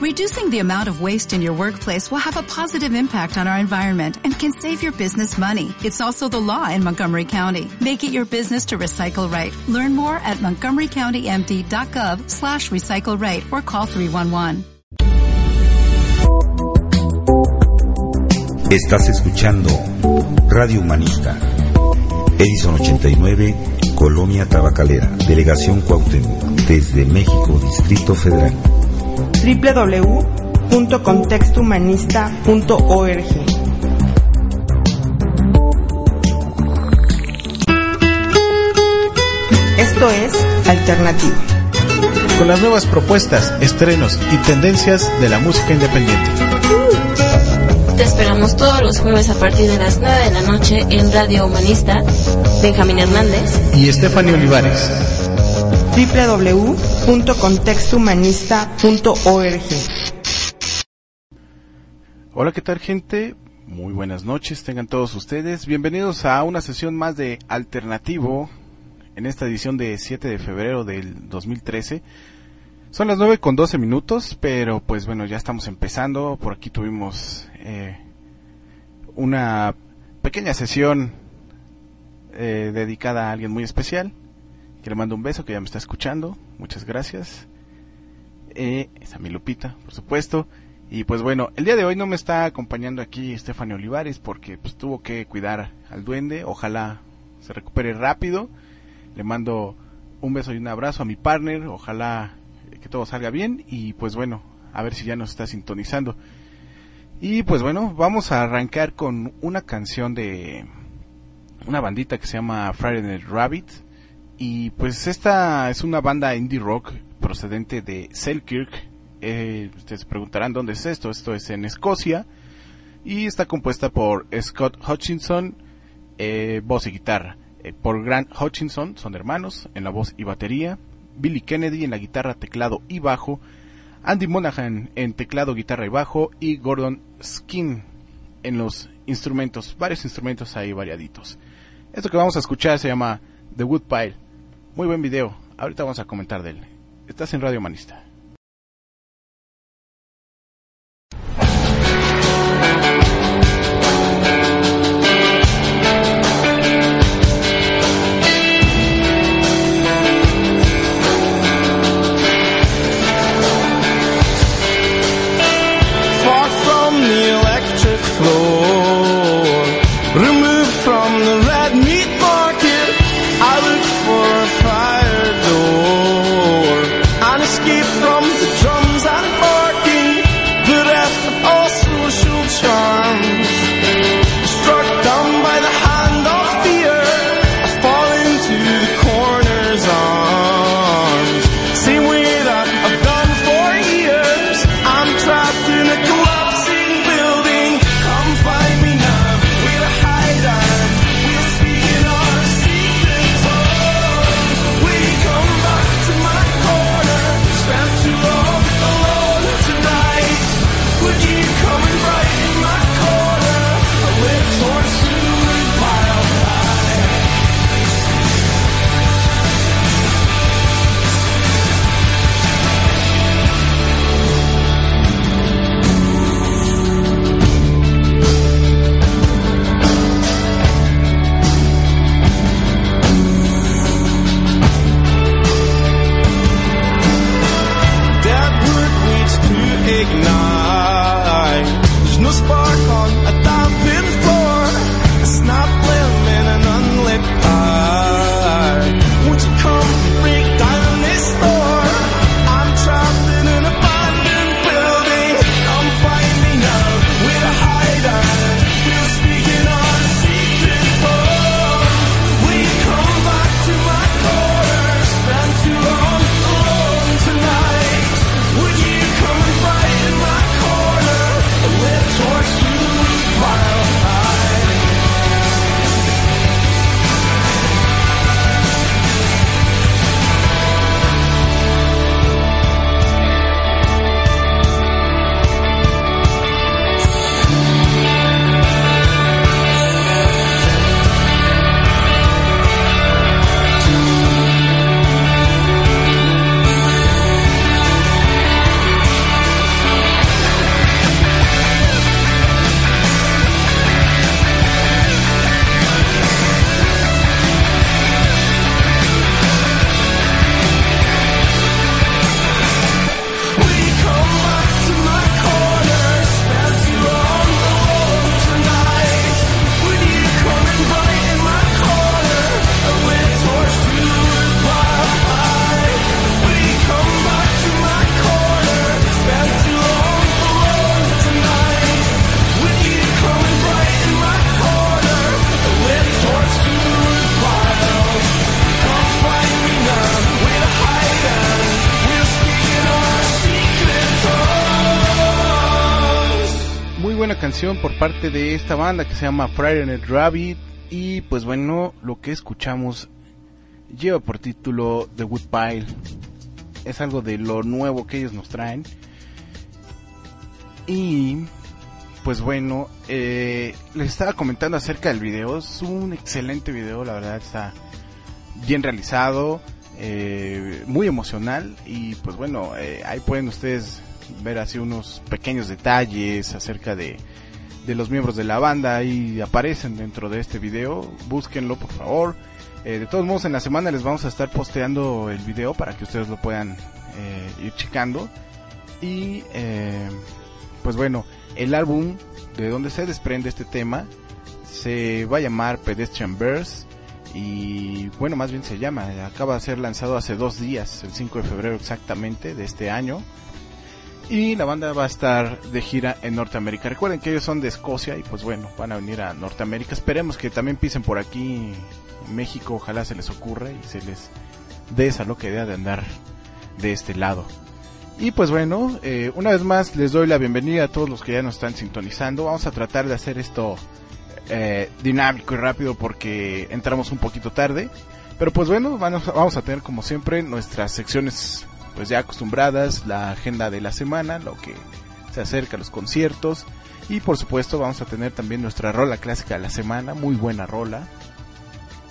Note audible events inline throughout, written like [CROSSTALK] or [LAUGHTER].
Reducing the amount of waste in your workplace will have a positive impact on our environment and can save your business money. It's also the law in Montgomery County. Make it your business to recycle right. Learn more at montgomerycountymd.gov slash recycle right or call 311. Estás escuchando Radio Humanista. Edison 89, Colonia Tabacalera, Delegación Cuauhtémoc, desde México, Distrito Federal. www.contextohumanista.org Esto es Alternativo. Con las nuevas propuestas, estrenos y tendencias de la música independiente. Te esperamos todos los jueves a partir de las 9 de la noche en Radio Humanista. Benjamín Hernández y Estefania Olivares. www.contextohumanista.org Hola, ¿qué tal gente? Muy buenas noches, tengan todos ustedes. Bienvenidos a una sesión más de Alternativo en esta edición de 7 de febrero del 2013. Son las 9 con 12 minutos, pero pues bueno, ya estamos empezando. Por aquí tuvimos eh, una pequeña sesión eh, dedicada a alguien muy especial. Que le mando un beso, que ya me está escuchando. Muchas gracias. Eh, es a mi Lupita, por supuesto. Y pues bueno, el día de hoy no me está acompañando aquí Estefania Olivares porque pues tuvo que cuidar al duende. Ojalá se recupere rápido. Le mando un beso y un abrazo a mi partner. Ojalá que todo salga bien. Y pues bueno, a ver si ya nos está sintonizando. Y pues bueno, vamos a arrancar con una canción de una bandita que se llama Friday Night Rabbit. Y pues esta es una banda indie rock procedente de Selkirk. Eh, ustedes se preguntarán dónde es esto. Esto es en Escocia. Y está compuesta por Scott Hutchinson, eh, voz y guitarra. Eh, por Grant Hutchinson, son hermanos, en la voz y batería. Billy Kennedy en la guitarra, teclado y bajo. Andy Monaghan en teclado, guitarra y bajo. Y Gordon Skin en los instrumentos. Varios instrumentos ahí variaditos. Esto que vamos a escuchar se llama The Woodpile. Muy buen video. Ahorita vamos a comentar de él. Estás en Radio Humanista. Parte de esta banda que se llama Friday Night Rabbit y pues bueno, lo que escuchamos lleva por título The Woodpile. Es algo de lo nuevo que ellos nos traen. Y pues bueno, eh, les estaba comentando acerca del video. Es un excelente video, la verdad está bien realizado, eh, muy emocional y pues bueno, eh, ahí pueden ustedes ver así unos pequeños detalles acerca de, de los miembros de la banda y aparecen dentro de este video. Búsquenlo por favor. Eh, de todos modos en la semana les vamos a estar posteando el video para que ustedes lo puedan eh, ir checando. Y eh, pues bueno, el álbum de donde se desprende este tema se va a llamar Pedestrian Verse y bueno, más bien se llama, acaba de ser lanzado hace dos días, el 5 de febrero exactamente de este año. Y la banda va a estar de gira en Norteamérica. Recuerden que ellos son de Escocia y pues bueno, van a venir a Norteamérica. Esperemos que también pisen por aquí en México, ojalá se les ocurra y se les dé esa loca idea de andar de este lado. Y pues bueno, eh, una vez más les doy la bienvenida a todos los que ya nos están sintonizando. Vamos a tratar de hacer esto eh, dinámico y rápido porque entramos un poquito tarde. Pero pues bueno, vamos, vamos a tener como siempre nuestras secciones pues ya acostumbradas, la agenda de la semana, lo que se acerca a los conciertos. Y por supuesto vamos a tener también nuestra rola clásica de la semana, muy buena rola.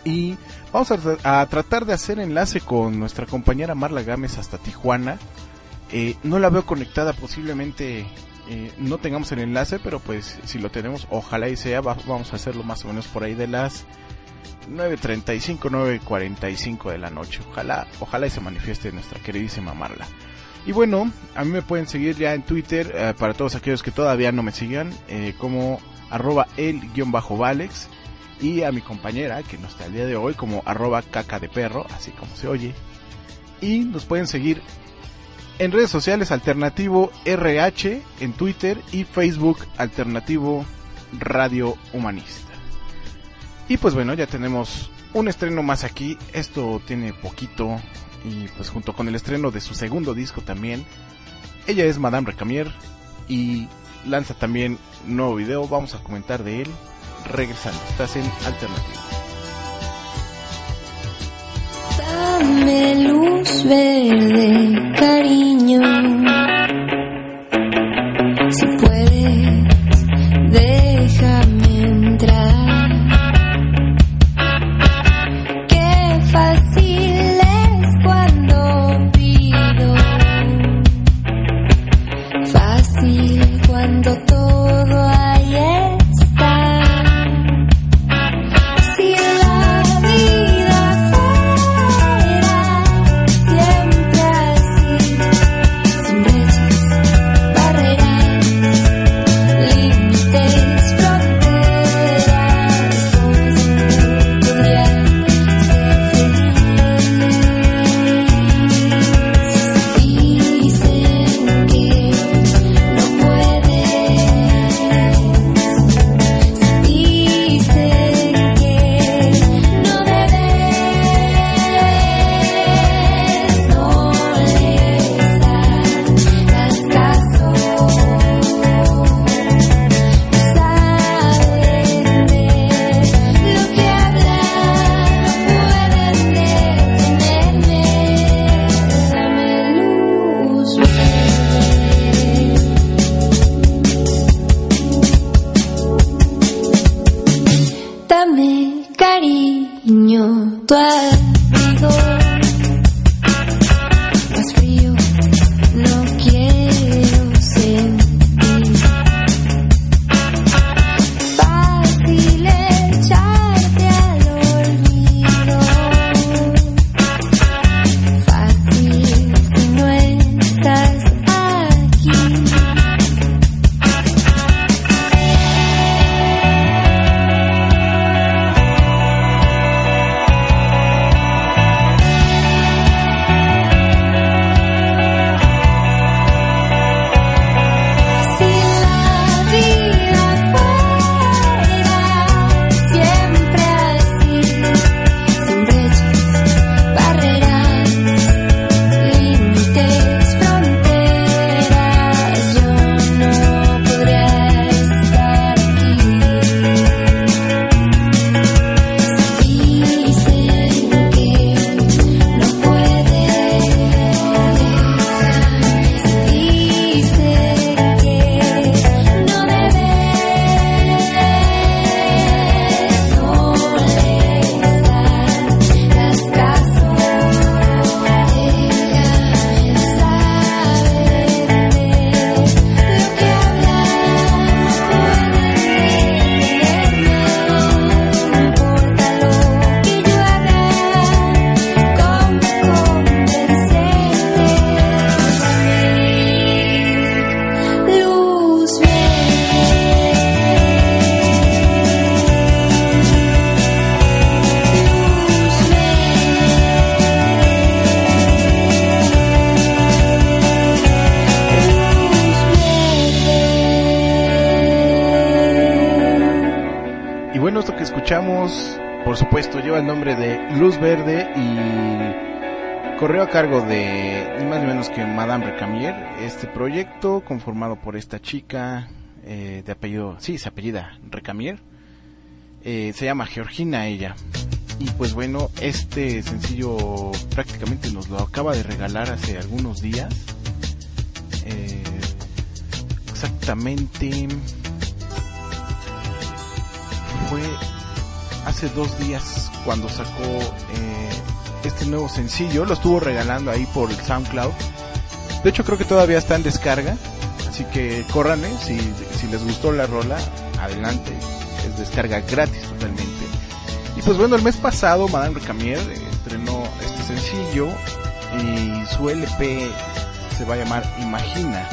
Y vamos a, tratar de hacer enlace con nuestra compañera Marla Gámez hasta Tijuana. Eh, no la veo conectada, posiblemente eh, no tengamos el enlace, pero pues si lo tenemos, ojalá y sea, va- vamos a hacerlo más o menos por ahí de las 9.35, 9.45 de la noche. Ojalá, ojalá y se manifieste nuestra queridísima Marla. Y bueno, a mí me pueden seguir ya en Twitter, eh, para todos aquellos que todavía no me sigan, eh, como arroba el-valex. Y a mi compañera, que no está el día de hoy, como arroba caca de perro, así como se oye. Y nos pueden seguir en redes sociales Alternativo RH en Twitter y Facebook Alternativo Radio Humanista. Y pues bueno, ya tenemos un estreno más aquí. Esto tiene poquito y pues junto con el estreno de su segundo disco también. Ella es Madame Recamier y lanza también un nuevo video. Vamos a comentar de él regresando. Estás en Alternativo. Dame luz verde, cariño. Escuchamos, por supuesto, lleva el nombre de Luz Verde y corrió a cargo de ni más ni menos que Madame Recamier. Este proyecto conformado por esta chica eh, de apellido, sí, se apellida Recamier. Eh, se llama Georgina ella. Y pues bueno, este sencillo prácticamente nos lo acaba de regalar hace algunos días. Eh, exactamente fue hace dos días cuando sacó eh, este nuevo sencillo. Lo estuvo regalando ahí por el SoundCloud. De hecho creo que todavía está en descarga. Así que córranle, si, si les gustó la rola, adelante. Es descarga gratis totalmente. Y pues bueno, el mes pasado Madame Recamier eh, estrenó este sencillo y su LP se va a llamar Imagina.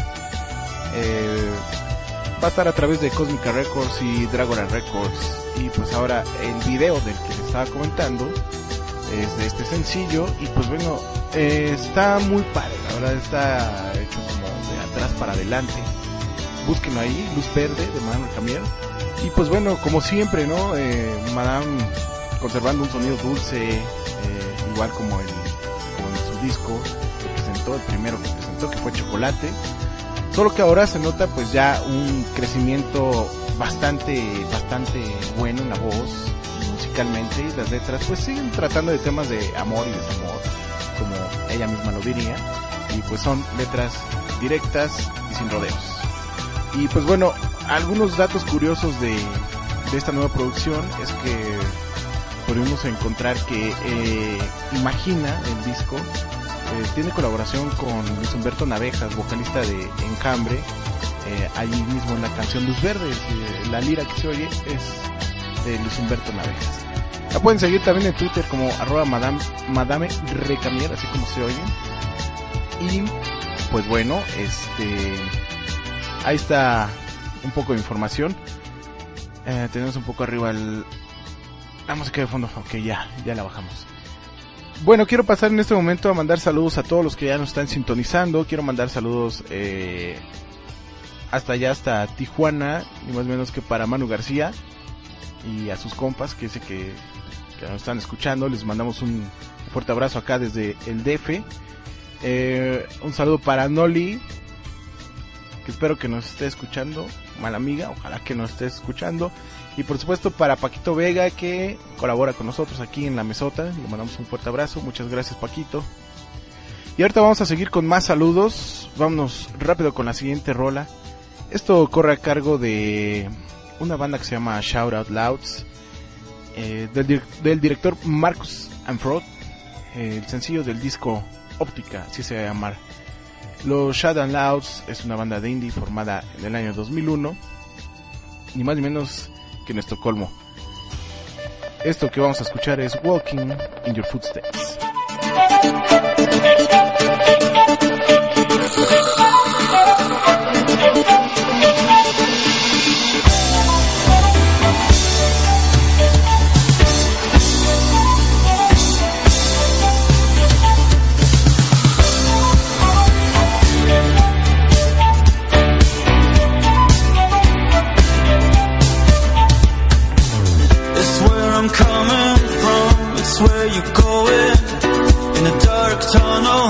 Eh, va a estar a través de Cosmica Records y Dragora Records. Y pues ahora el video del que les estaba comentando es de este sencillo. Y pues bueno, eh, está muy padre, la verdad está hecho como de atrás para adelante. Búsquenlo ahí, Luz Verde de Madame Recamier. Y pues bueno, como siempre, ¿no? Eh, Madame conservando un sonido dulce, eh, igual como, el, como en su disco que presentó, el primero que presentó, que fue Chocolate. Solo que ahora se nota pues ya un crecimiento bastante, bastante bueno en la voz, musicalmente, y las letras pues siguen tratando de temas de amor y desamor, como ella misma lo diría, y pues son letras directas y sin rodeos. Y pues bueno, algunos datos curiosos de, esta nueva producción es que podemos encontrar que eh, Imagina, el disco, eh, tiene colaboración con Luis Humberto Navejas, vocalista de Encambre, eh, allí mismo en la canción Luz Verde, eh, la lira que se oye es de Luis Humberto Navejas. La pueden seguir también en Twitter como arroba madame recamier, así como se oye. Y pues bueno, este ahí está un poco de información. Eh, tenemos un poco arriba el, la música de fondo. Ok, ya, ya la bajamos. Bueno, quiero pasar en este momento a mandar saludos a todos los que ya nos están sintonizando. Quiero mandar saludos eh, hasta allá, hasta Tijuana, ni más menos que para Manu García y a sus compas que sé que, que nos están escuchando. Les mandamos un fuerte abrazo acá desde el DF. Eh, un saludo para Noli, que espero que nos esté escuchando. Mala amiga, ojalá que nos esté escuchando. Y por supuesto para Paquito Vega que colabora con nosotros aquí en la mesota. Le mandamos un fuerte abrazo. Muchas gracias Paquito. Y ahorita vamos a seguir con más saludos. Vámonos rápido con la siguiente rola. Esto corre a cargo de una banda que se llama Shout Out Louds. eh, del, del director Marcus Anfrod. eh, el sencillo del disco Óptica, así se va a llamar. Los Shout Out Louds es una banda de indie formada en el año 2001. Ni más ni menos en Estocolmo. Esto que vamos a escuchar es Walking in Your Footsteps. you're going in a dark tunnel.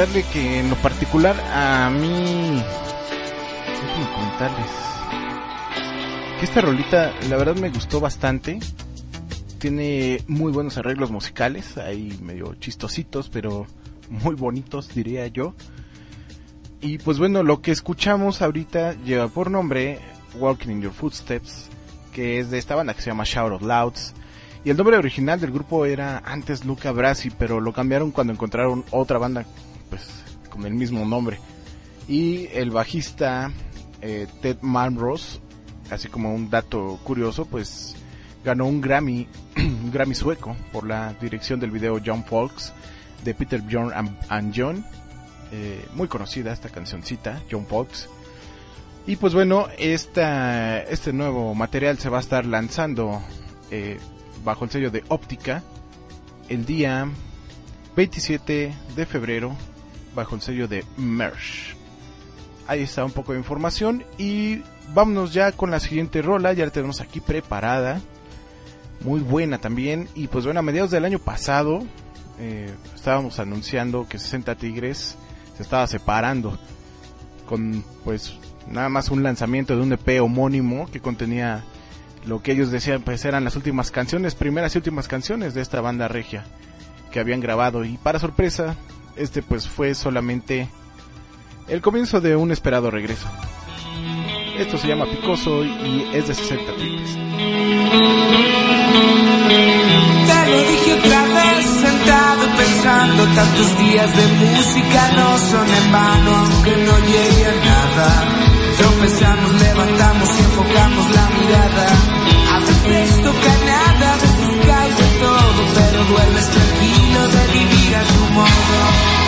Comentarle que en lo particular a mí... Déjenme comentarles que esta rolita la verdad me gustó bastante. Tiene muy buenos arreglos musicales, ahí medio chistositos, pero muy bonitos diría yo. Y pues bueno, lo que escuchamos ahorita lleva por nombre Walking in Your Footsteps, que es de esta banda que se llama Shout of Louds. Y el nombre original del grupo era antes Luca Brasi, pero lo cambiaron cuando encontraron otra banda pues con el mismo nombre. Y el bajista eh, Ted Malmros, así como un dato curioso, pues ganó un Grammy, [CLEARS THROAT] un Grammy sueco por la dirección del video John Folks de Peter Bjorn and, and John. Eh, muy conocida esta cancioncita, John Fox. Y pues bueno, esta, este nuevo material se va a estar lanzando eh, bajo el sello de Óptica el día 27 de febrero bajo el sello de Mersh. Ahí está un poco de información y vámonos ya con la siguiente rola, ya la tenemos aquí preparada. Muy buena también. Y pues bueno, a mediados del año pasado eh, estábamos anunciando que 60 Tigres se estaba separando con pues nada más un lanzamiento de un EP homónimo que contenía lo que ellos decían pues eran las últimas canciones, primeras y últimas canciones de esta banda regia que habían grabado y para sorpresa este pues fue solamente el comienzo de un esperado regreso. Esto se llama Picoso y es de 60 Tigres. Te lo dije otra vez, sentado pensando, tantos días de música no son en vano, aunque no llegue a nada. Tropezamos, levantamos y enfocamos la mirada. A veces toca nada, todo, pero duermes tranquilo de vivir a tu modo.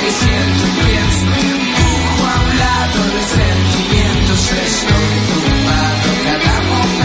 Que siento y pienso. Empujo a un lado los sentimientos. Estoy tumbado cada momento.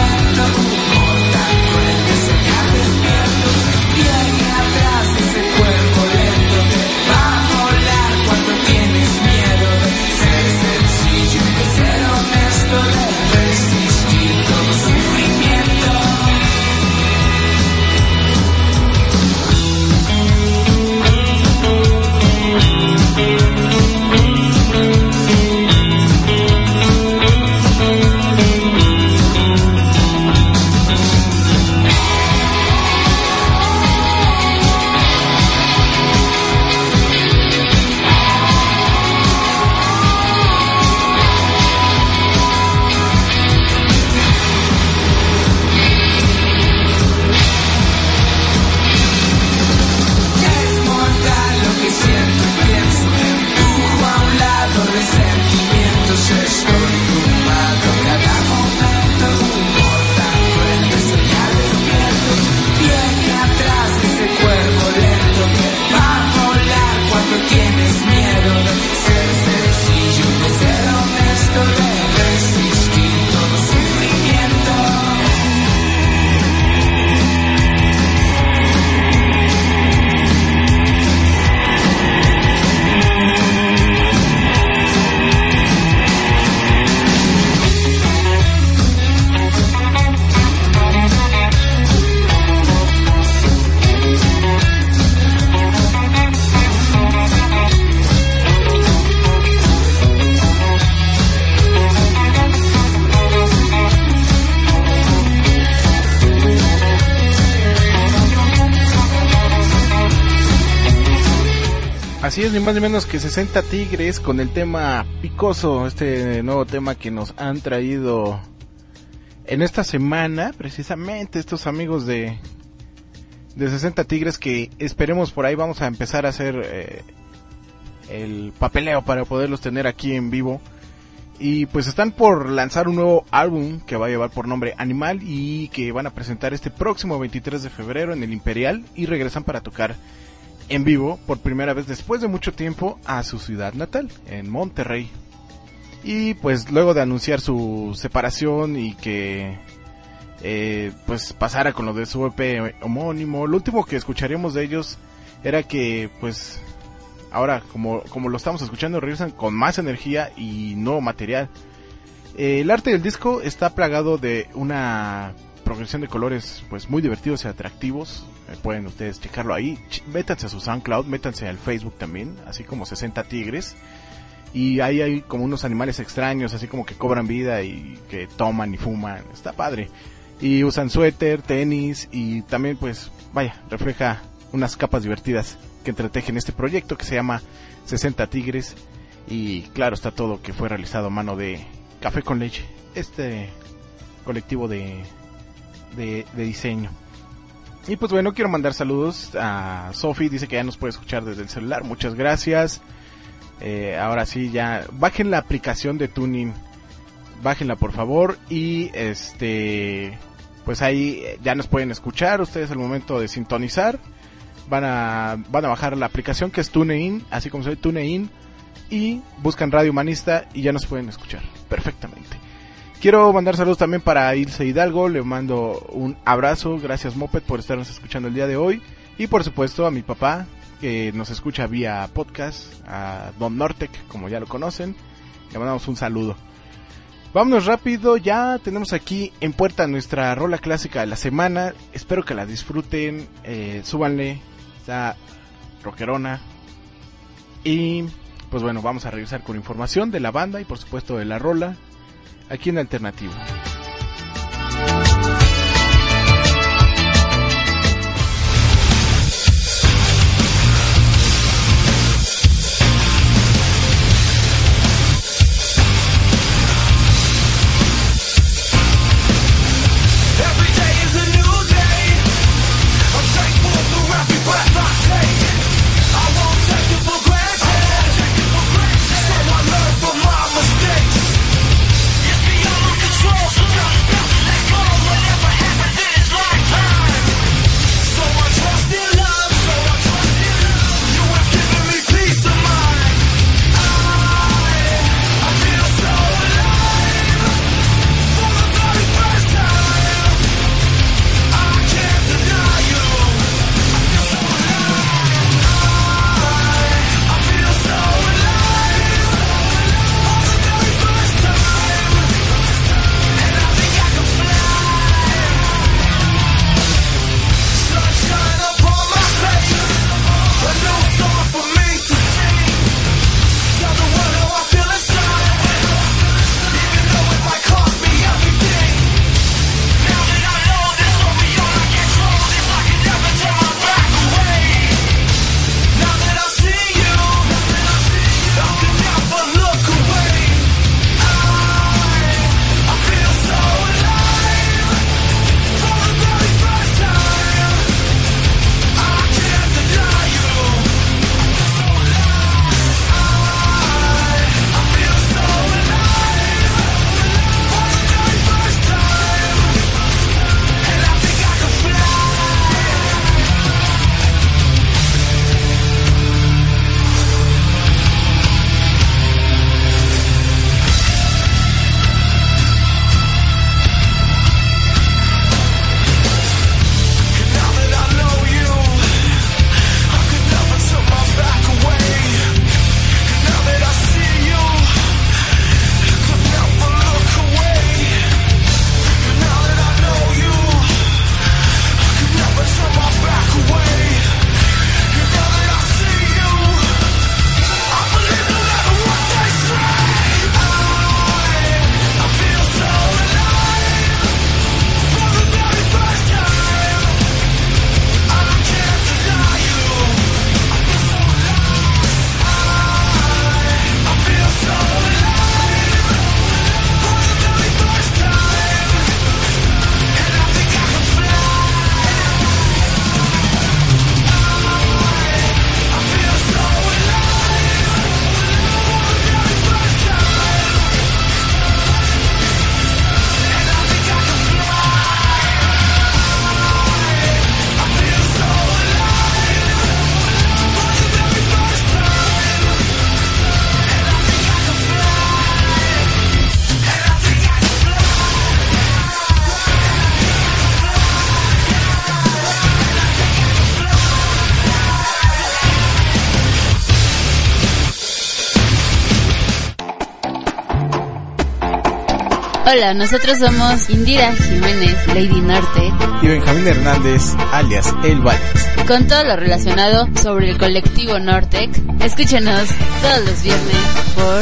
Ni menos que 60 Tigres con el tema Picoso, este nuevo tema que nos han traído en esta semana, precisamente estos amigos de, de 60 Tigres que esperemos por ahí vamos a empezar a hacer eh, el papeleo para poderlos tener aquí en vivo. Y pues están por lanzar un nuevo álbum que va a llevar por nombre Animal y que van a presentar este próximo 23 de febrero en el Imperial y regresan para tocar en vivo por primera vez después de mucho tiempo a su ciudad natal, en Monterrey. Y pues luego de anunciar su separación y que eh, pues pasara con lo de su EP homónimo, lo último que escucharíamos de ellos era que pues ahora como, como lo estamos escuchando, regresan con más energía y nuevo material. Eh, el arte del disco está plagado de una progresión de colores pues muy divertidos y atractivos. Eh, pueden ustedes checarlo ahí. Métanse a su SoundCloud, métanse al Facebook también, así como 60 Tigres. Y ahí hay como unos animales extraños, así como que cobran vida y que toman y fuman. Está padre. Y usan suéter, tenis y también pues vaya, refleja unas capas divertidas que entretejen este proyecto que se llama 60 Tigres. Y claro, está todo que fue realizado a mano de Café con Leche, este colectivo de, de, diseño. Y pues bueno, quiero mandar saludos a Sofi, dice que ya nos puede escuchar desde el celular, muchas gracias. Eh, ahora sí, ya bajen la aplicación de Tuning, bájenla por favor y este, pues ahí eh, ya nos pueden escuchar ustedes al momento de sintonizar. Van a, van a bajar la aplicación que es TuneIn, así como soy TuneIn, y buscan Radio Humanista y ya nos pueden escuchar perfectamente. Quiero mandar saludos también para Ilse Hidalgo, le mando un abrazo, gracias Moped por estarnos escuchando el día de hoy y por supuesto a mi papá que nos escucha vía podcast, a Don Nortec como ya lo conocen, le mandamos un saludo. Vámonos rápido, ya tenemos aquí en puerta nuestra rola clásica de la semana, espero que la disfruten, eh, súbanle, está rockerona y pues bueno, vamos a regresar con información de la banda y por supuesto de la rola aquí en Alternativo. Hola, nosotros somos Indira Jiménez, Lady Norte, Y Benjamín Hernández, alias El Valles. con todo lo relacionado sobre el colectivo Nortec. Escúchenos todos los viernes por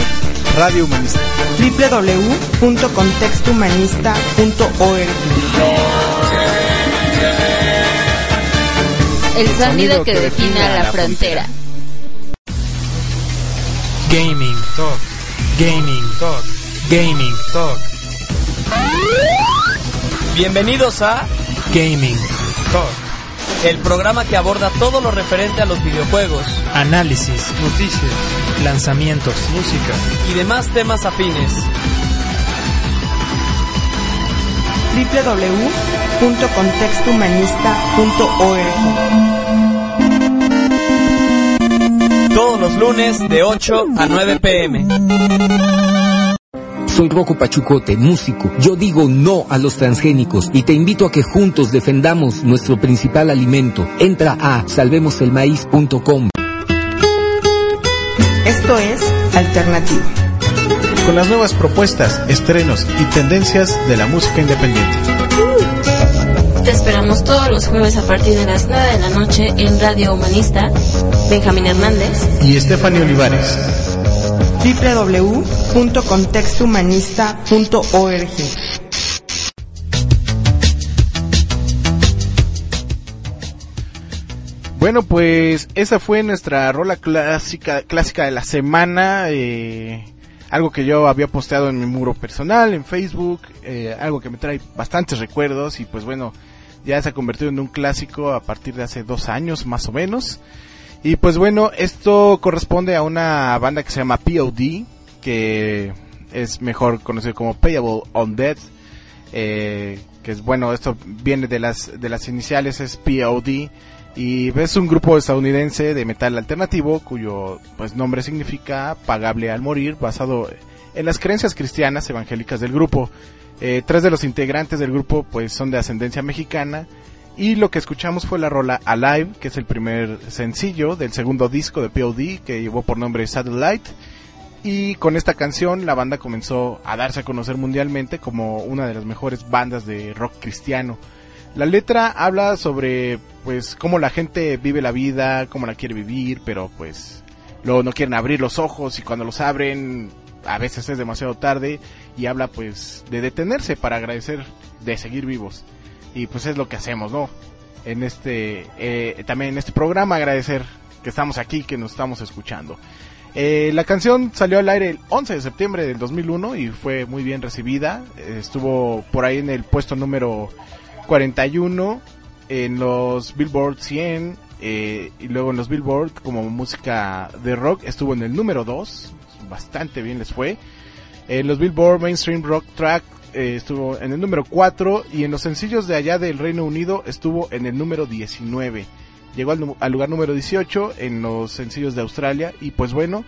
Radio Humanista. www.contextohumanista.org el sonido que defina la frontera. Gaming Talk. Gaming Talk. Gaming Talk. Bienvenidos a Gaming Talk. el programa que aborda todo lo referente a los videojuegos Análisis, noticias, lanzamientos, música. y demás temas afines. www.contextohumanista.org Todos los lunes de 8 a 9 pm. Soy Rocco Pachucote, músico. Yo digo no a los transgénicos y te invito a que juntos defendamos nuestro principal alimento. Entra a salvemoselmaíz.com. Esto es Alternativo. Con las nuevas propuestas, estrenos y tendencias de la música independiente. Te esperamos todos los jueves a partir de las 9 de la noche en Radio Humanista. Benjamín Hernández. Y Stephanie Olivares. www.contextohumanista.org Bueno, pues esa fue nuestra rola clásica, clásica de la semana. eh, algo que yo había posteado en mi muro personal, en Facebook. eh, algo que me trae bastantes recuerdos. Y pues bueno, ya se ha convertido en un clásico a partir de hace dos años más o menos. Y pues bueno, esto corresponde a una banda que se llama POD, que es mejor conocido como Payable on Dead. eh, que es bueno, esto viene de las, de las iniciales, es POD. Y es un grupo estadounidense de metal alternativo cuyo pues nombre significa pagable al morir, basado en las creencias cristianas evangélicas del grupo. Eh, tres de los integrantes del grupo pues son de ascendencia mexicana y lo que escuchamos fue la rola Alive, que es el primer sencillo del segundo disco de POD que llevó por nombre Satellite. Y con esta canción la banda comenzó a darse a conocer mundialmente como una de las mejores bandas de rock cristiano. La letra habla sobre pues cómo la gente vive la vida, cómo la quiere vivir, pero pues luego no quieren abrir los ojos y cuando los abren a veces es demasiado tarde y habla pues de detenerse para agradecer de seguir vivos. Y pues es lo que hacemos, ¿no? En este eh, también en este programa agradecer que estamos aquí, que nos estamos escuchando. Eh, la canción salió al aire el 11 de septiembre del 2001 y fue muy bien recibida. Estuvo por ahí en el puesto número 41 en los Billboard 100 eh, y luego en los Billboard como música de rock estuvo en el número 2. Bastante bien les fue. En los Billboard Mainstream Rock Track eh, estuvo en el número 4 y en los sencillos de allá del Reino Unido estuvo en el número 19. Llegó al, lugar número 18 en los sencillos de Australia y pues bueno,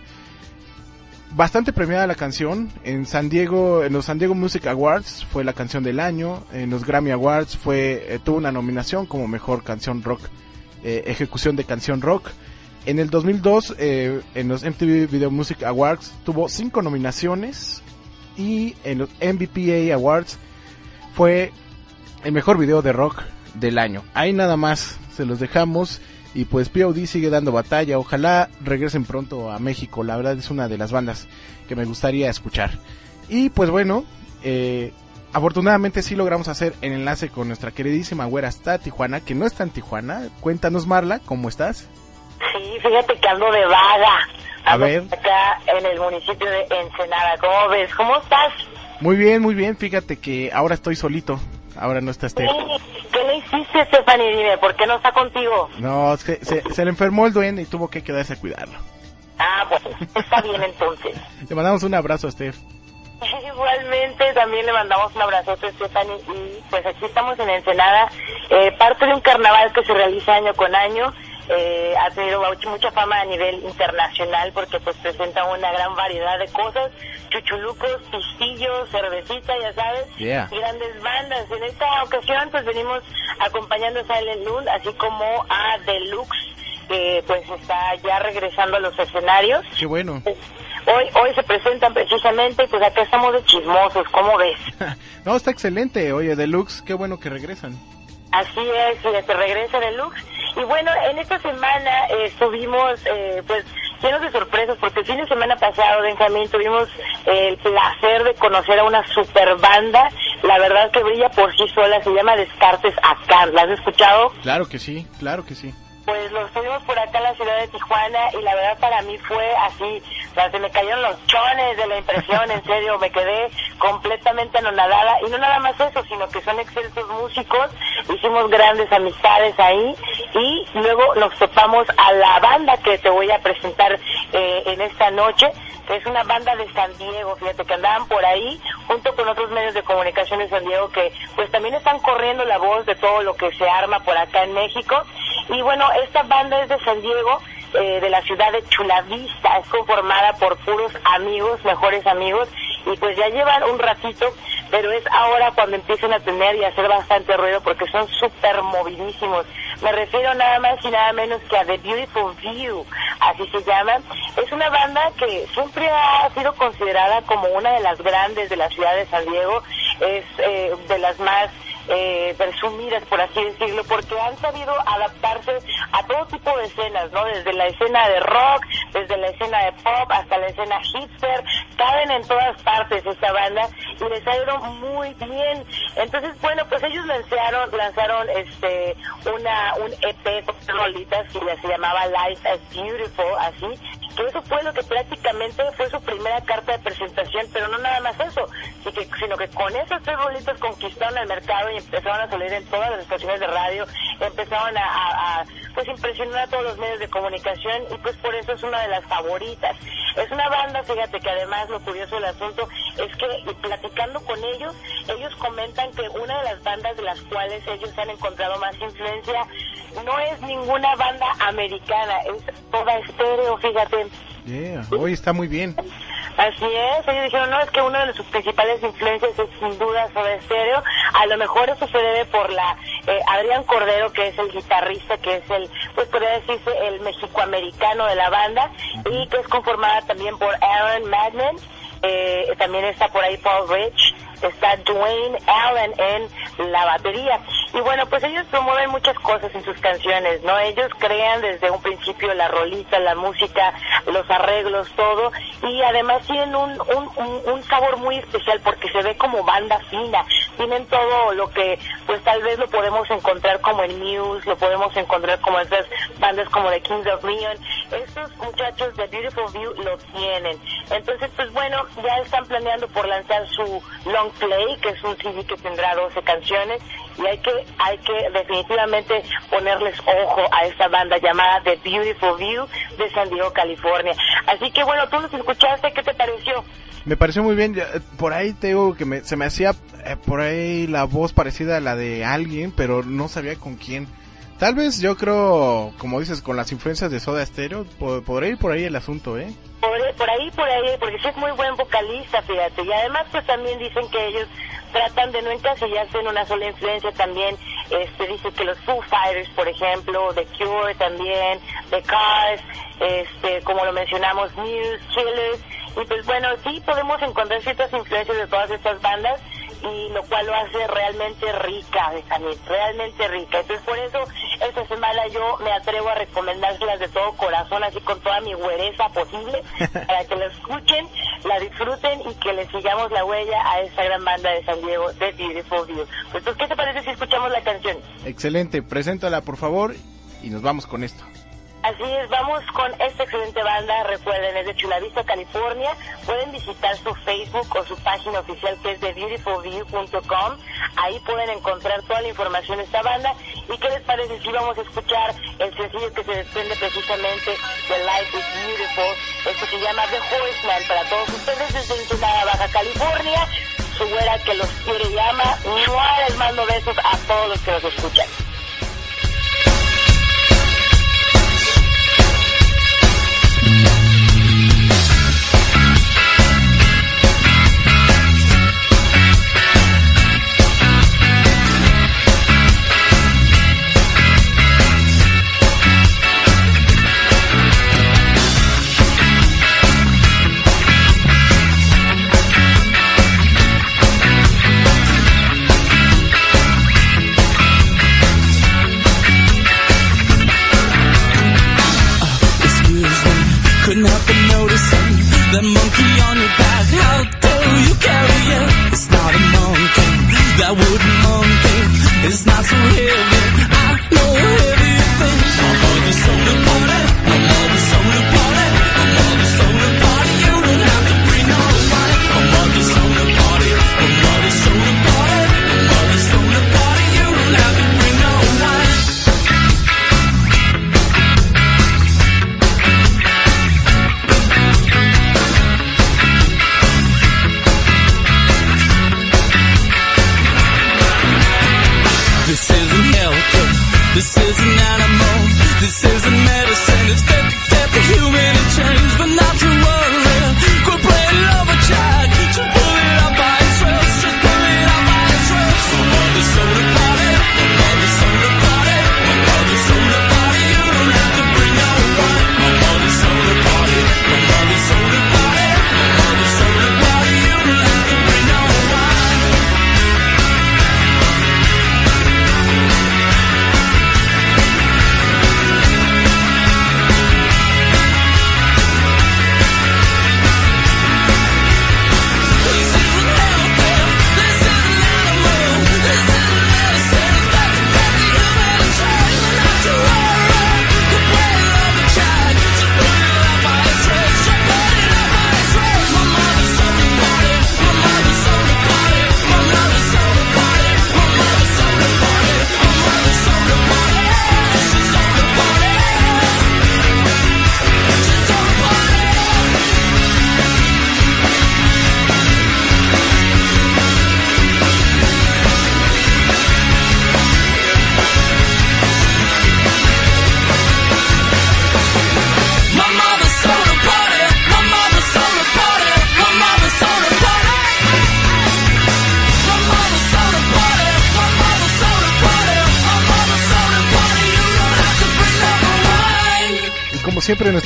bastante premiada la canción. En San Diego, en los San Diego Music Awards fue la canción del año. En los Grammy Awards fue eh, tuvo una nominación como mejor canción rock, eh, ejecución de canción rock. En el 2002, eh, en los MTV Video Music Awards tuvo cinco nominaciones y en los MVPA Awards fue el mejor video de rock del año. Ahí nada más se los dejamos y pues POD sigue dando batalla. Ojalá regresen pronto a México. La verdad es una de las bandas que me gustaría escuchar. Y pues bueno, eh, afortunadamente sí logramos hacer el enlace con nuestra queridísima güera hasta Tijuana, que no está en Tijuana. Cuéntanos Marla, ¿cómo estás? Sí, fíjate que ando de vaga. A ver. Acá en el municipio de Ensenada. ¿Cómo ves? ¿Cómo estás? Muy bien, muy bien. Fíjate que ahora estoy solito. Ahora no está Steph. ¿Qué le hiciste, Stephanie? Dime, ¿por qué no está contigo? No, es que se, se le enfermó el duende y tuvo que quedarse a cuidarlo. Ah, bueno, está bien entonces. [LAUGHS] Le mandamos un abrazo a Steph. [LAUGHS] Igualmente, también le mandamos un abrazote a Stephanie y pues aquí estamos en Ensenada, eh, parte de un carnaval que se realiza año con año. Eh, ha tenido mucha fama a nivel internacional porque pues presenta una gran variedad de cosas, chuchulucos, pistillos, cervecita, ya sabes, Yeah. grandes bandas. En esta ocasión pues venimos acompañando a Silent Moon, así como a Deluxe, que pues está ya regresando a los escenarios. Qué bueno. hoy hoy se presentan precisamente y pues acá estamos de chismosos, ¿cómo ves? [LAUGHS] No, está excelente. Oye, Deluxe, qué bueno que regresan. Así es, y se regresa Deluxe. Y bueno, en esta semana eh, estuvimos eh, pues llenos de sorpresas porque el fin de semana pasado, Benjamín, tuvimos eh, el placer de conocer a una super banda, la verdad que brilla por sí sola, se llama Descartes Acá. ¿La has escuchado? Claro que sí, claro que sí. Pues los tuvimos por acá en la ciudad de Tijuana y la verdad para mí fue así, o se me cayeron los chones de la impresión, en serio, me quedé completamente anonadada y no nada más eso, sino que son excelsos músicos, hicimos grandes amistades ahí y luego nos topamos a la banda que te voy a presentar eh, en esta noche, que es una banda de San Diego, fíjate que andaban por ahí junto con otros medios de comunicación de San Diego que pues también están corriendo la voz de todo lo que se arma por acá en México y bueno, esta banda es de San Diego, eh, de la ciudad de Chulavista, es conformada por puros amigos, mejores amigos, y pues ya llevan un ratito, pero es ahora cuando empiezan a tener y hacer bastante ruido porque son súper movidísimos. Me refiero nada más y nada menos que a The Beautiful View, así se llama. Es una banda que siempre ha sido considerada como una de las grandes de la ciudad de San Diego, es eh, de las más eh, presumidas, por así decirlo, porque han sabido adaptarse a todo tipo de escenas, ¿no? Desde la escena de rock, desde la escena de pop hasta la escena hipster, caben en todas partes esta banda y les ha ido muy bien. Entonces, bueno, pues ellos lanzaron, lanzaron este una un EP con rolitas que se llamaba Life as Beautiful, así, que eso fue lo que prácticamente fue su primera carta de presentación, pero no nada más eso, sino que, con esas tres rolitas conquistaron el mercado y empezaron a salir en todas las estaciones de radio, empezaron a, a- a, pues impresionar a todos los medios de comunicación y pues por eso es una de las favoritas. Es una banda, fíjate que además lo curioso del asunto es que platicando con ellos, ellos comentan que una de las bandas de las cuales ellos han encontrado más influencia no es ninguna banda americana, es toda estéreo, fíjate. Yeah, hoy está muy bien. Así es, ellos dijeron, no, es que una de sus principales influencias es sin duda sobre estéreo. A lo mejor eso se debe por la eh, Adrián Cordero, que es el guitarrista, que es el, pues podría decirse, el mexicoamericano de la banda, y que es conformada también por Aaron Madden, eh, también está por ahí Paul Rich, está Dwayne Allen en la batería. Y bueno, pues ellos promueven muchas cosas en sus canciones, ¿no? Ellos crean desde un principio la rolita, la música, los arreglos, todo, y además tienen un, un, un, sabor muy especial porque se ve como banda fina, tienen todo lo que, pues tal vez lo podemos encontrar como en Muse, lo podemos encontrar como estas bandas como The Kings of Leon, estos muchachos de Beautiful View lo tienen. Entonces, pues bueno, ya están planeando por lanzar su long play, que es un CD que tendrá 12 canciones, y hay que, hay que definitivamente ponerles ojo a esta banda llamada The Beautiful View de San Diego, California. Así que bueno, tú los escuchaste, ¿qué te pareció? Me pareció muy bien. eh, Por ahí te digo que me- se me hacía eh, por ahí la voz parecida a la de alguien, pero no sabía con quién. Tal vez yo creo, como dices, con las influencias de Soda Stereo, po- podría ir por ahí el asunto, ¿eh? Por, ahí, por ahí, porque sí es muy buen vocalista, fíjate. Y además, pues también dicen que ellos tratan de no encasillarse en una sola influencia. También este, dice que los Foo Fighters, por ejemplo, The Cure también, The Cars, este, como lo mencionamos, Muse, Killers. Y pues bueno, sí podemos encontrar ciertas influencias de todas estas bandas y lo cual lo hace realmente rica, Benjamín, realmente rica. Entonces por eso esta semana yo me atrevo a recomendárselas de todo corazón, así con toda mi güereza posible, [LAUGHS] para que la escuchen, la disfruten y que le sigamos la huella a esta gran banda de San Diego, The Beautiful View. Entonces, ¿qué te parece si escuchamos la canción? Excelente, preséntala por favor y nos vamos con esto. Así es, vamos con esta excelente banda, recuerden, es de Chula Vista, California. Pueden visitar su Facebook o su página oficial que es de beautifulview.com. Ahí pueden encontrar toda la información de esta banda. ¿Y qué les parece si vamos a escuchar el sencillo que se desprende precisamente de Life is Beautiful? Esto se llama The Horseman para todos ustedes desde Ensenada, Baja California. Su güera que los quiere y ama. Les mando besos a todos los que nos escuchan. Monkey on your back, how dare you carry it? It's not a monkey, that wooden monkey. It's not so heavy.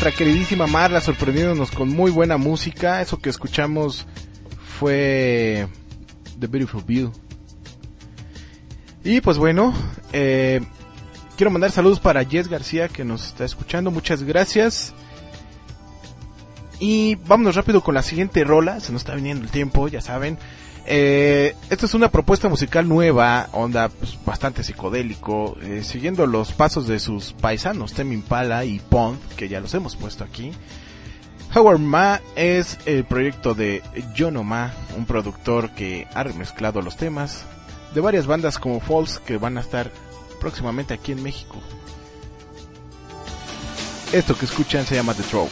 Nuestra queridísima Marla sorprendiéndonos con muy buena música. Eso que escuchamos fue The Beautiful View. Y pues bueno, eh, quiero mandar saludos para Jess García que nos está escuchando. Muchas gracias. Y vámonos rápido con la siguiente rola. Se nos está viniendo el tiempo, ya saben. Eh, esta es una propuesta musical nueva, onda pues, bastante psicodélico, eh, siguiendo los pasos de sus paisanos, Temi Impala y Pond, que ya los hemos puesto aquí. Howard Ma es el proyecto de Jono Ma, un productor que ha remezclado los temas de varias bandas como Falls que van a estar próximamente aquí en México. Esto que escuchan se llama The Throw.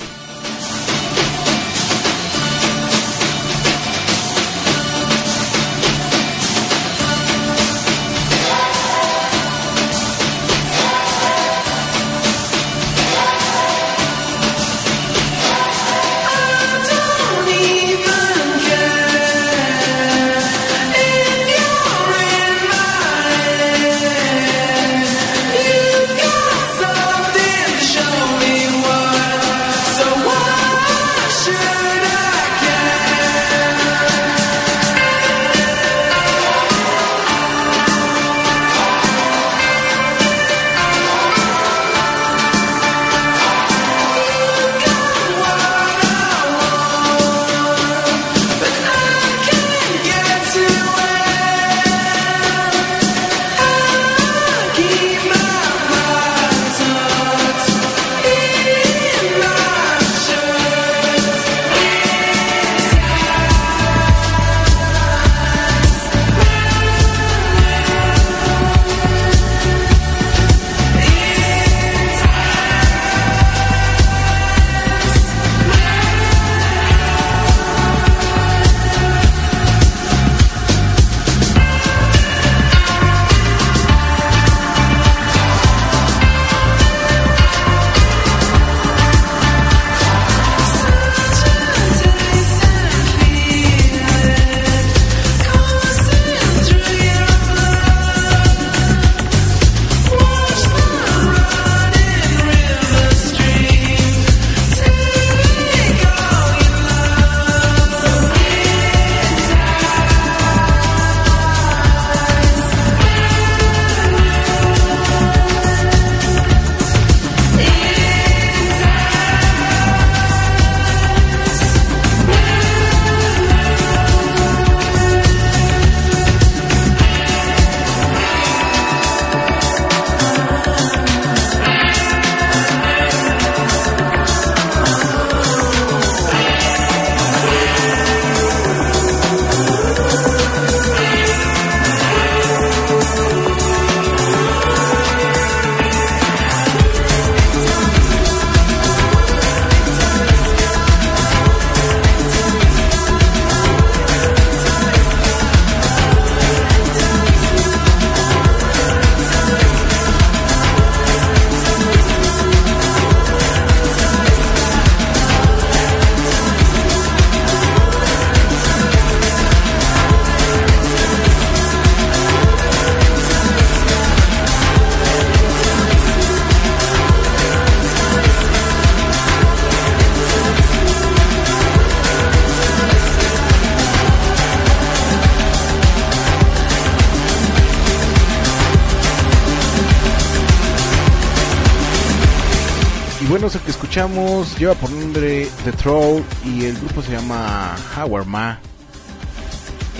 Escuchamos lleva por nombre The Throw y el grupo se llama Howard Ma.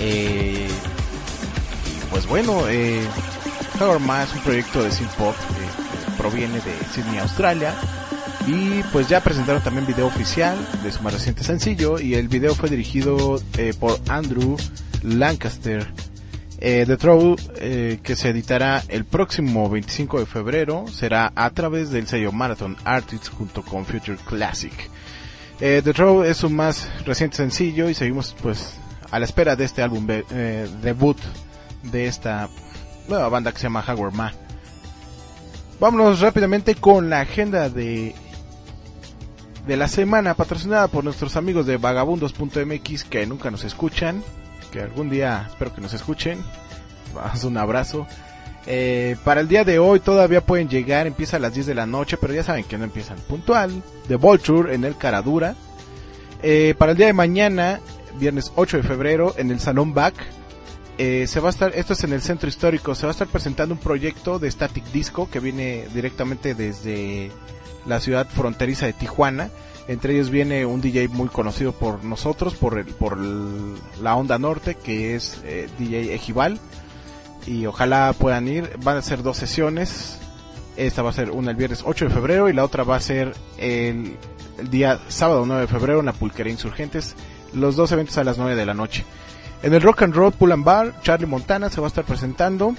Eh, y pues bueno, eh, Howard Ma es un proyecto de synth pop que, que proviene de Sydney, Australia. Y pues ya presentaron también video oficial de su más reciente sencillo y el video fue dirigido eh, por Andrew Lancaster. Eh, The Throw, eh, que se editará el próximo 25 de febrero, será a través del sello Marathon Artists junto con Future Classic. Eh, The Throw es su más reciente sencillo y seguimos pues a la espera de este álbum eh, debut de esta nueva banda que se llama Howard Ma. Vámonos rápidamente con la agenda de de la semana patrocinada por nuestros amigos de vagabundos.mx que nunca nos escuchan, que algún día espero que nos escuchen. Vamos, un abrazo. Eh, para el día de hoy todavía pueden llegar, empieza a las 10 de la noche, pero ya saben que no empiezan puntual. The Vulture en el Caradura. Eh, para el día de mañana, viernes 8 de febrero, en el Salón Back, eh, se va a estar, esto es en el centro histórico, se va a estar presentando un proyecto de Static Disco que viene directamente desde la ciudad fronteriza de Tijuana. Entre ellos viene un DJ muy conocido por nosotros, por el, por la onda norte, que es eh, DJ Ejival. Y ojalá puedan ir. Van a ser dos sesiones. Esta va a ser una el viernes 8 de febrero y la otra va a ser el, el día sábado 9 de febrero en la Pulquería Insurgentes. Los dos eventos a las 9 de la noche. En el Rock and Roll Pull and Bar, Charlie Montana se va a estar presentando.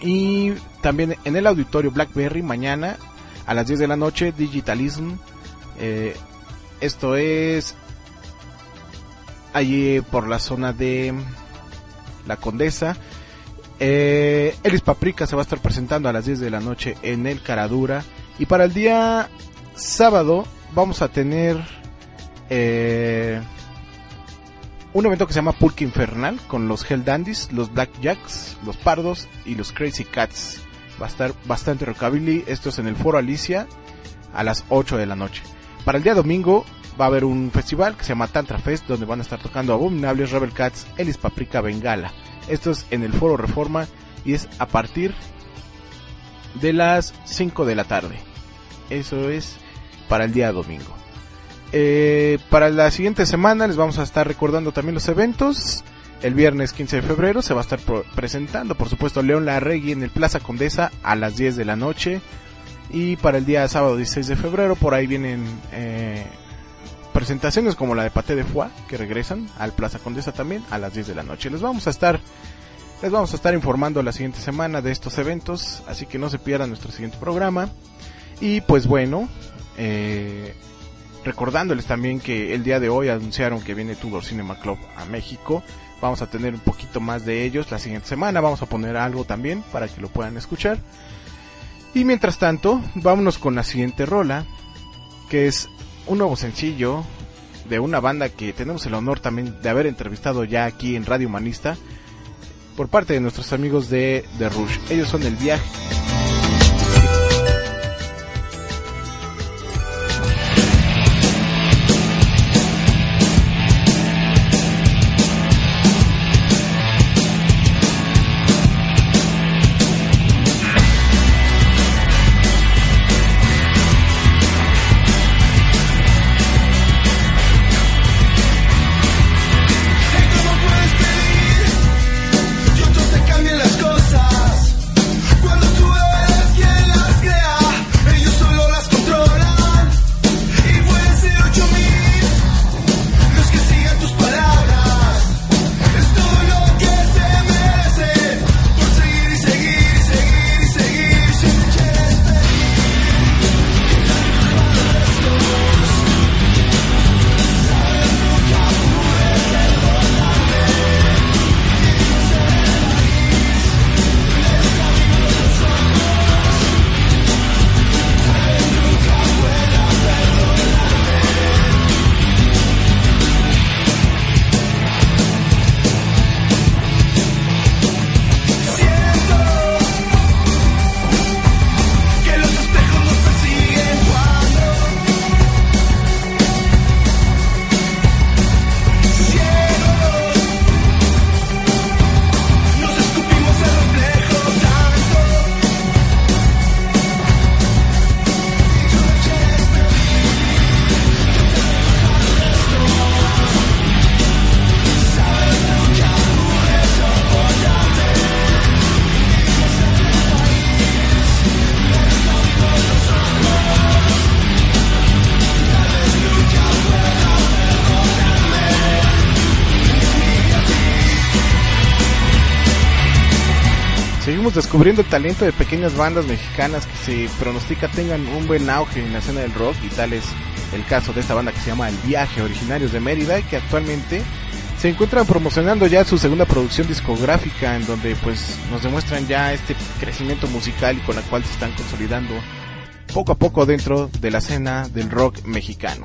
Y también en el auditorio Blackberry mañana a las 10 de la noche, Digitalism. Eh, esto es allí por la zona de la Condesa. Eh, Elis Paprika se va a estar presentando a las 10 de la noche en el Caradura. Y para el día sábado vamos a tener eh, un evento que se llama Pulque Infernal con los Hell Dandies, los Black Jacks, los Pardos y los Crazy Cats. Va a estar bastante rockabilly. Esto es en el Foro Alicia a las 8 de la noche. Para el día domingo va a haber un festival que se llama Tantra Fest donde van a estar tocando Abominables, Rebel Cats, Elis Paprika, Bengala. Esto es en el Foro Reforma y es a partir de las 5 de la tarde. Eso es para el día domingo. Eh, para la siguiente semana les vamos a estar recordando también los eventos. El viernes 15 de febrero se va a estar presentando, por supuesto, León Larregui en el Plaza Condesa a las 10 de la noche. Y para el día sábado 16 de febrero, por ahí vienen eh, presentaciones como la de Paté de Foix, que regresan al Plaza Condesa también a las 10 de la noche. Les vamos a estar, les vamos a estar informando la siguiente semana de estos eventos, así que no se pierdan nuestro siguiente programa. Y pues bueno, eh, recordándoles también que el día de hoy anunciaron que viene Tudor Cinema Club a México. Vamos a tener un poquito más de ellos la siguiente semana. Vamos a poner algo también para que lo puedan escuchar. Y mientras tanto, vámonos con la siguiente rola, que es un nuevo sencillo de una banda que tenemos el honor también de haber entrevistado ya aquí en Radio Humanista por parte de nuestros amigos de The Rush. Ellos son El Viaje. Descubriendo el talento de pequeñas bandas mexicanas que se pronostica tengan un buen auge en la escena del rock y tal es el caso de esta banda que se llama El Viaje, originarios de Mérida y que actualmente se encuentran promocionando ya su segunda producción discográfica en donde pues nos demuestran ya este crecimiento musical y con la cual se están consolidando poco a poco dentro de la escena del rock mexicano.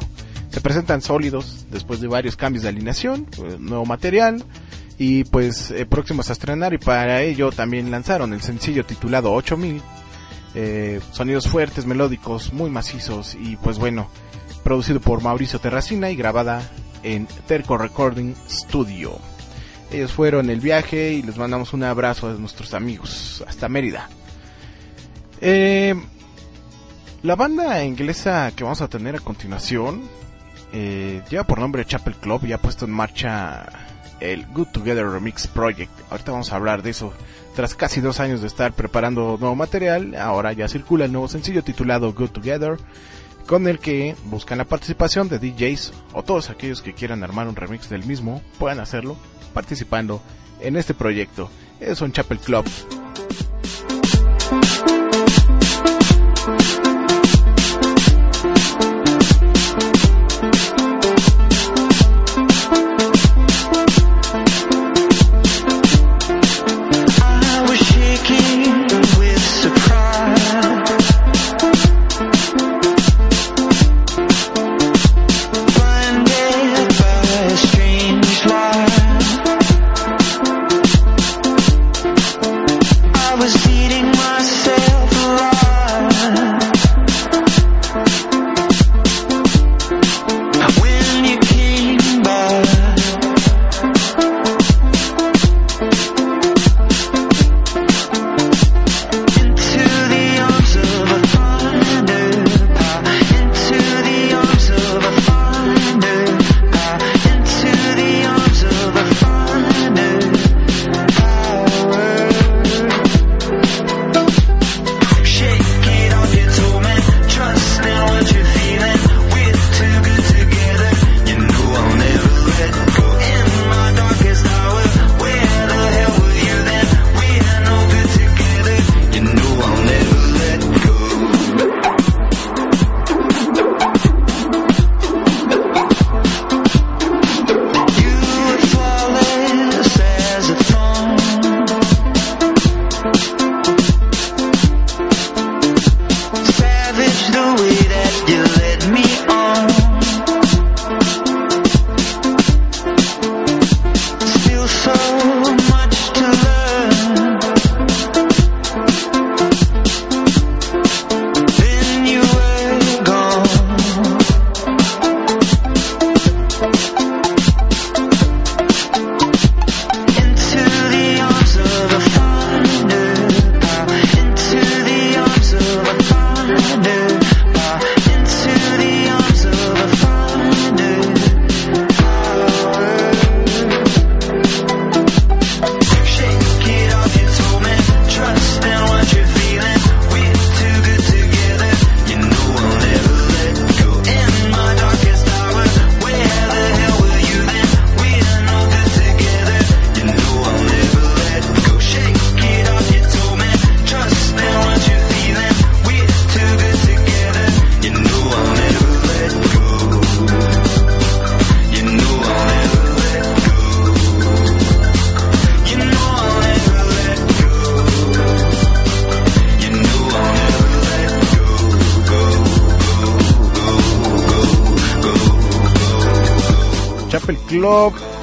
Se presentan sólidos después de varios cambios de alineación, eh, nuevo material y pues eh, próximos a estrenar y para ello también lanzaron el sencillo titulado 8000. Eh, sonidos fuertes, melódicos, muy macizos y pues bueno, producido por Mauricio Terracina y grabada en Terco Recording Studio. Ellos fueron el viaje y les mandamos un abrazo a nuestros amigos hasta Mérida. Eh, la banda inglesa que vamos a tener a continuación eh, lleva por nombre Chapel Club y ha puesto en marcha el Good Together Remix Project. Ahorita vamos a hablar de eso. Tras casi dos años de estar preparando nuevo material, ahora ya circula el nuevo sencillo titulado Good Together, con el que buscan la participación de DJs o todos aquellos que quieran armar un remix del mismo, puedan hacerlo participando en este proyecto. Es un Chapel Club.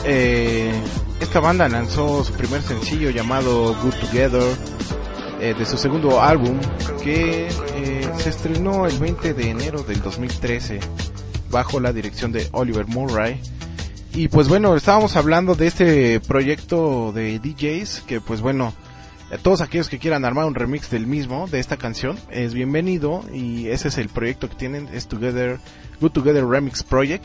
Eh, esta banda lanzó su primer sencillo llamado Good Together eh, de su segundo álbum que eh, se estrenó el 20 de enero del 2013 bajo la dirección de Oliver Murray. Y pues bueno, estábamos hablando de este proyecto de DJs que pues bueno, todos aquellos que quieran armar un remix del mismo, de esta canción, es bienvenido y ese es el proyecto que tienen, es Together, Good Together Remix Project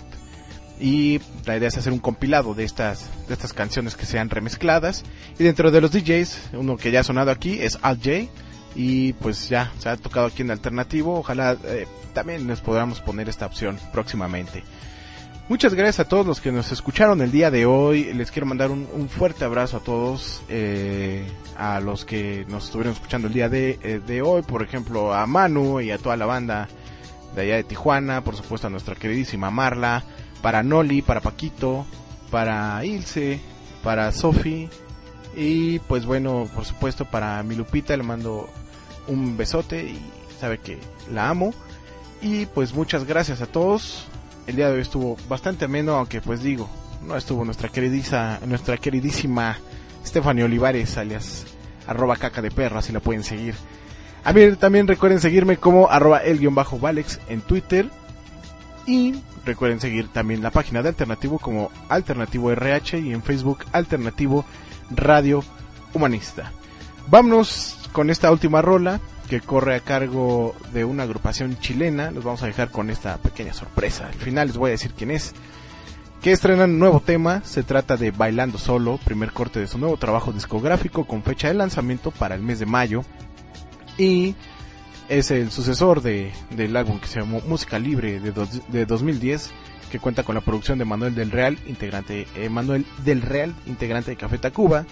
y la idea es hacer un compilado de estas de estas canciones que sean remezcladas. Y dentro de los DJs uno que ya ha sonado aquí es Al J. Y pues ya se ha tocado aquí en alternativo. Ojalá eh, también les podamos poner esta opción próximamente. Muchas gracias a todos los que nos escucharon el día de hoy. Les quiero mandar un, fuerte abrazo a todos, eh, a los que nos estuvieron escuchando el día de, eh, de hoy, por ejemplo a Manu y a toda la banda de allá de Tijuana, por supuesto a nuestra queridísima Marla, para Noli, para Paquito, para Ilse, para Sofi y pues bueno, por supuesto para mi Lupita le mando un besote y sabe que la amo. Y pues muchas gracias a todos. El día de hoy estuvo bastante ameno, aunque pues digo, no estuvo nuestra queridiza, nuestra queridísima Stephanie Olivares, alias arroba caca de perra, si la pueden seguir. A mí también recuerden seguirme como arroba el guion bajo Valex en Twitter. Y recuerden seguir también la página de Alternativo como Alternativo RH y en Facebook Alternativo Radio Humanista. Vámonos con esta última rola que corre a cargo de una agrupación chilena. Los vamos a dejar con esta pequeña sorpresa. Al final les voy a decir quién es. Que estrenan un nuevo tema. Se trata de Bailando Solo, primer corte de su nuevo trabajo discográfico con fecha de lanzamiento para el mes de mayo. Y es el sucesor de, del álbum que se llamó Música Libre de, de 2010 que cuenta con la producción de Manuel del Real, integrante eh, Manuel del Real, integrante de Café Tacuba.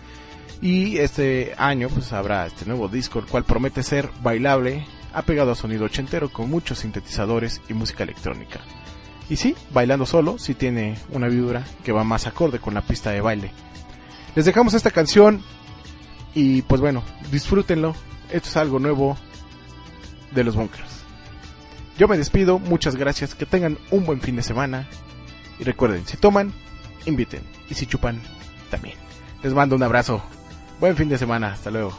Y este año pues habrá este nuevo disco, el cual promete ser bailable, apegado a sonido ochentero con muchos sintetizadores y música electrónica. Y sí, bailando solo, sí tiene una vibra que va más acorde con la pista de baile. Les dejamos esta canción y pues bueno, disfrútenlo. Esto es algo nuevo de los bunkers. Yo me despido, muchas gracias, que tengan un buen fin de semana. Y recuerden, si toman, inviten. Y si chupan, también. Les mando un abrazo. Buen fin de semana, hasta luego.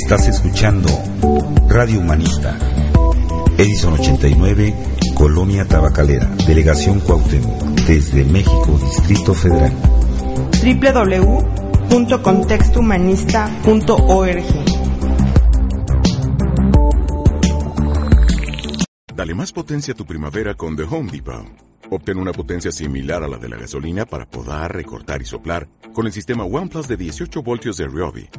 Estás escuchando Radio Humanista. Edison 89, Colonia Tabacalera, Delegación Cuauhtémoc, desde México, Distrito Federal. www.contextohumanista.org Dale más potencia a tu primavera con The Home Depot. Obtén una potencia similar a la de la gasolina para podar, recortar y soplar con el sistema OnePlus de 18 voltios de Ryobi